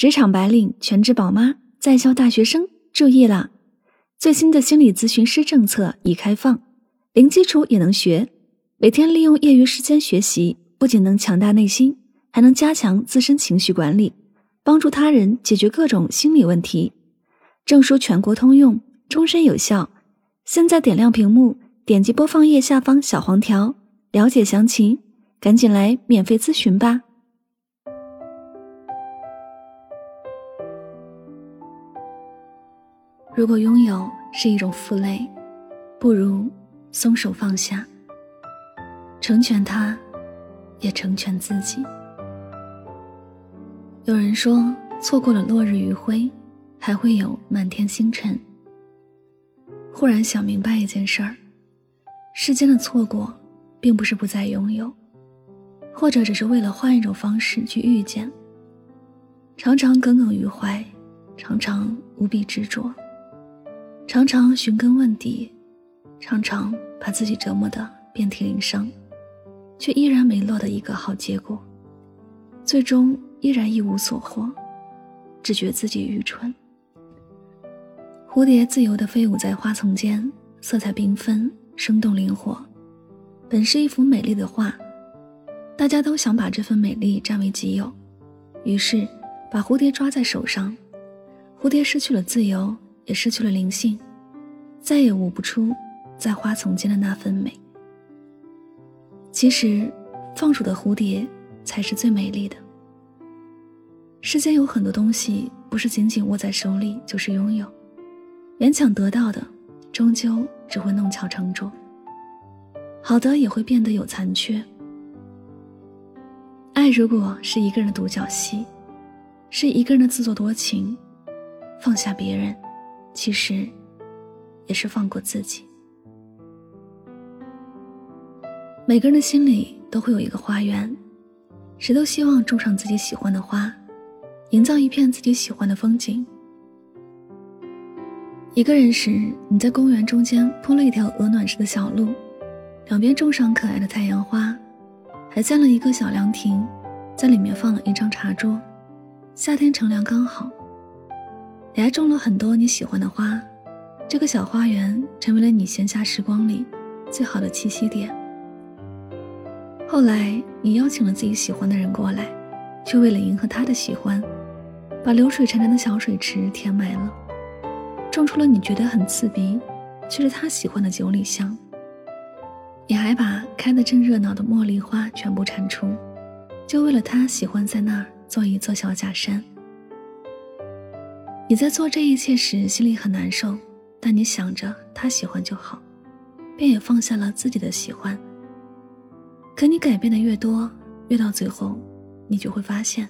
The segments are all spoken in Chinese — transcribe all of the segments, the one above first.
职场白领、全职宝妈、在校大学生，注意啦！最新的心理咨询师政策已开放，零基础也能学。每天利用业余时间学习，不仅能强大内心，还能加强自身情绪管理，帮助他人解决各种心理问题。证书全国通用，终身有效。现在点亮屏幕，点击播放页下方小黄条，了解详情，赶紧来免费咨询吧！如果拥有是一种负累，不如松手放下，成全他，也成全自己。有人说，错过了落日余晖，还会有满天星辰。忽然想明白一件事儿：世间的错过，并不是不再拥有，或者只是为了换一种方式去遇见。常常耿耿于怀，常常无比执着。常常寻根问底，常常把自己折磨得遍体鳞伤，却依然没落得一个好结果，最终依然一无所获，只觉自己愚蠢。蝴蝶自由地飞舞在花丛间，色彩缤纷，生动灵活，本是一幅美丽的画，大家都想把这份美丽占为己有，于是把蝴蝶抓在手上，蝴蝶失去了自由。也失去了灵性，再也舞不出在花丛间的那份美。其实，放手的蝴蝶才是最美丽的。世间有很多东西，不是紧紧握在手里就是拥有，勉强得到的，终究只会弄巧成拙。好的也会变得有残缺。爱如果是一个人的独角戏，是一个人的自作多情，放下别人。其实，也是放过自己。每个人的心里都会有一个花园，谁都希望种上自己喜欢的花，营造一片自己喜欢的风景。一个人时，你在公园中间铺了一条鹅卵石的小路，两边种上可爱的太阳花，还建了一个小凉亭，在里面放了一张茶桌，夏天乘凉刚好。你还种了很多你喜欢的花，这个小花园成为了你闲暇时光里最好的栖息点。后来，你邀请了自己喜欢的人过来，却为了迎合他的喜欢，把流水潺潺的小水池填满了，种出了你觉得很刺鼻，却是他喜欢的九里香。你还把开得正热闹的茉莉花全部铲除，就为了他喜欢在那儿做一座小假山。你在做这一切时心里很难受，但你想着他喜欢就好，便也放下了自己的喜欢。可你改变的越多，越到最后，你就会发现，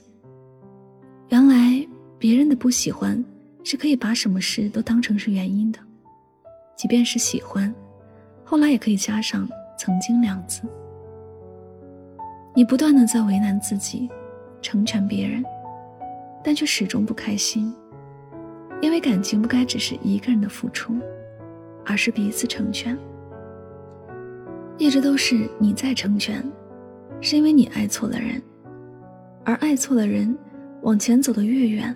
原来别人的不喜欢是可以把什么事都当成是原因的，即便是喜欢，后来也可以加上“曾经”两字。你不断的在为难自己，成全别人，但却始终不开心。因为感情不该只是一个人的付出，而是彼此成全。一直都是你在成全，是因为你爱错了人，而爱错了人，往前走的越远，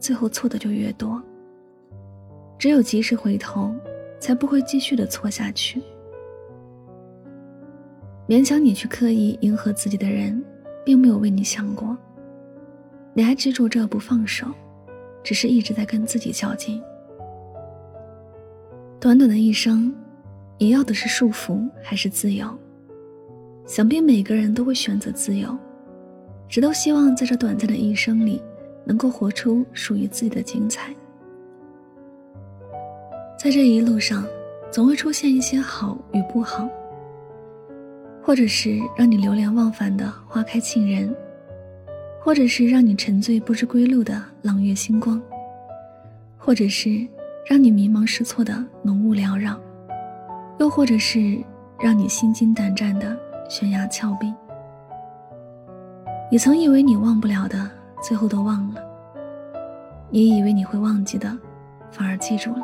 最后错的就越多。只有及时回头，才不会继续的错下去。勉强你去刻意迎合自己的人，并没有为你想过，你还执着着不放手。只是一直在跟自己较劲。短短的一生，你要的是束缚还是自由？想必每个人都会选择自由，只都希望在这短暂的一生里，能够活出属于自己的精彩。在这一路上，总会出现一些好与不好，或者是让你流连忘返的花开沁人。或者是让你沉醉不知归路的朗月星光，或者是让你迷茫失措的浓雾缭绕，又或者是让你心惊胆战的悬崖峭壁。你曾以为你忘不了的，最后都忘了；也以为你会忘记的，反而记住了。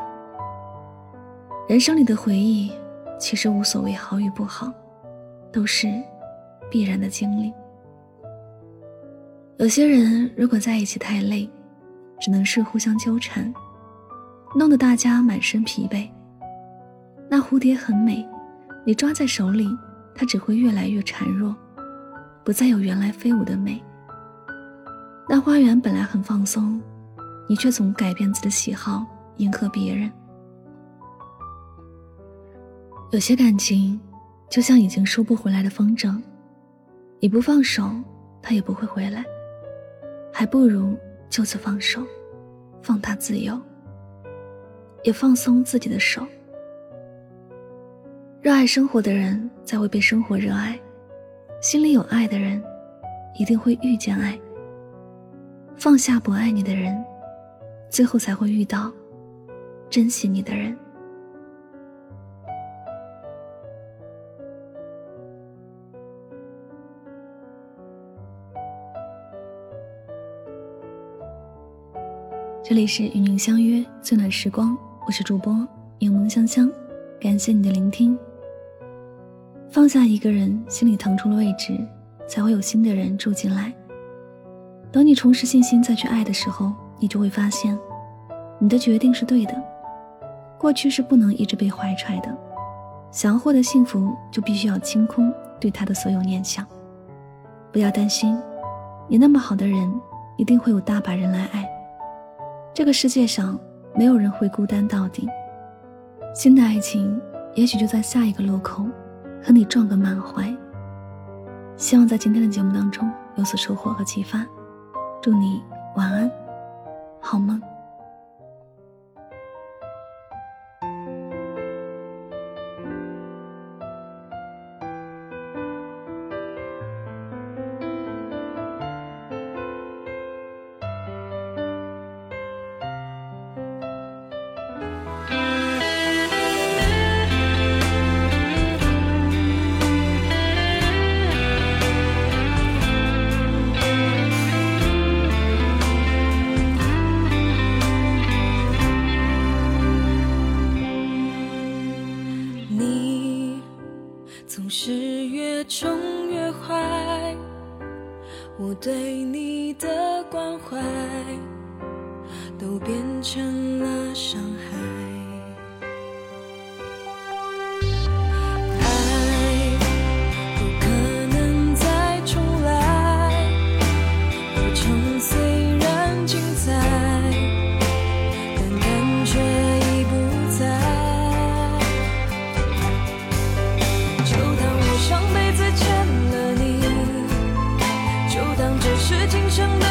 人生里的回忆，其实无所谓好与不好，都是必然的经历。有些人如果在一起太累，只能是互相纠缠，弄得大家满身疲惫。那蝴蝶很美，你抓在手里，它只会越来越孱弱，不再有原来飞舞的美。那花园本来很放松，你却总改变自己的喜好，迎合别人。有些感情，就像已经收不回来的风筝，你不放手，它也不会回来。还不如就此放手，放他自由，也放松自己的手。热爱生活的人才会被生活热爱，心里有爱的人一定会遇见爱。放下不爱你的人，最后才会遇到珍惜你的人。这里是与您相约最暖时光，我是主播柠檬香香，感谢你的聆听。放下一个人，心里腾出了位置，才会有新的人住进来。等你重拾信心再去爱的时候，你就会发现，你的决定是对的。过去是不能一直被怀揣的，想要获得幸福，就必须要清空对他的所有念想。不要担心，你那么好的人，一定会有大把人来爱。这个世界上没有人会孤单到底，新的爱情也许就在下一个路口和你撞个满怀。希望在今天的节目当中有所收获和启发，祝你晚安，好梦。变成了伤害爱不可能再重来过程虽然精彩但感觉已不在就当我上辈子欠了你就当这是今生的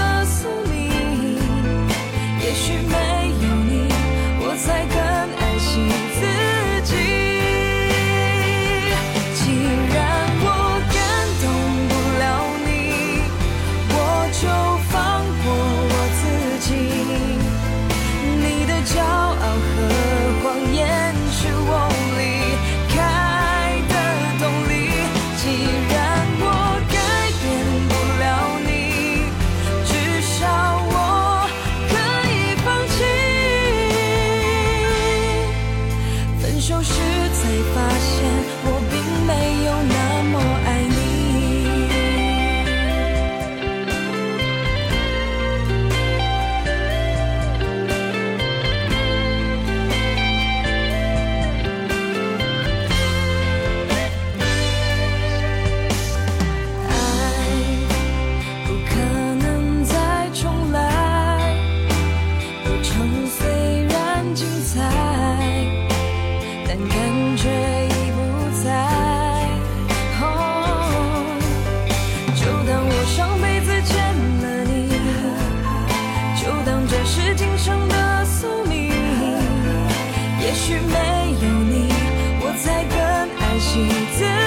也许没有你，我才更爱惜自己。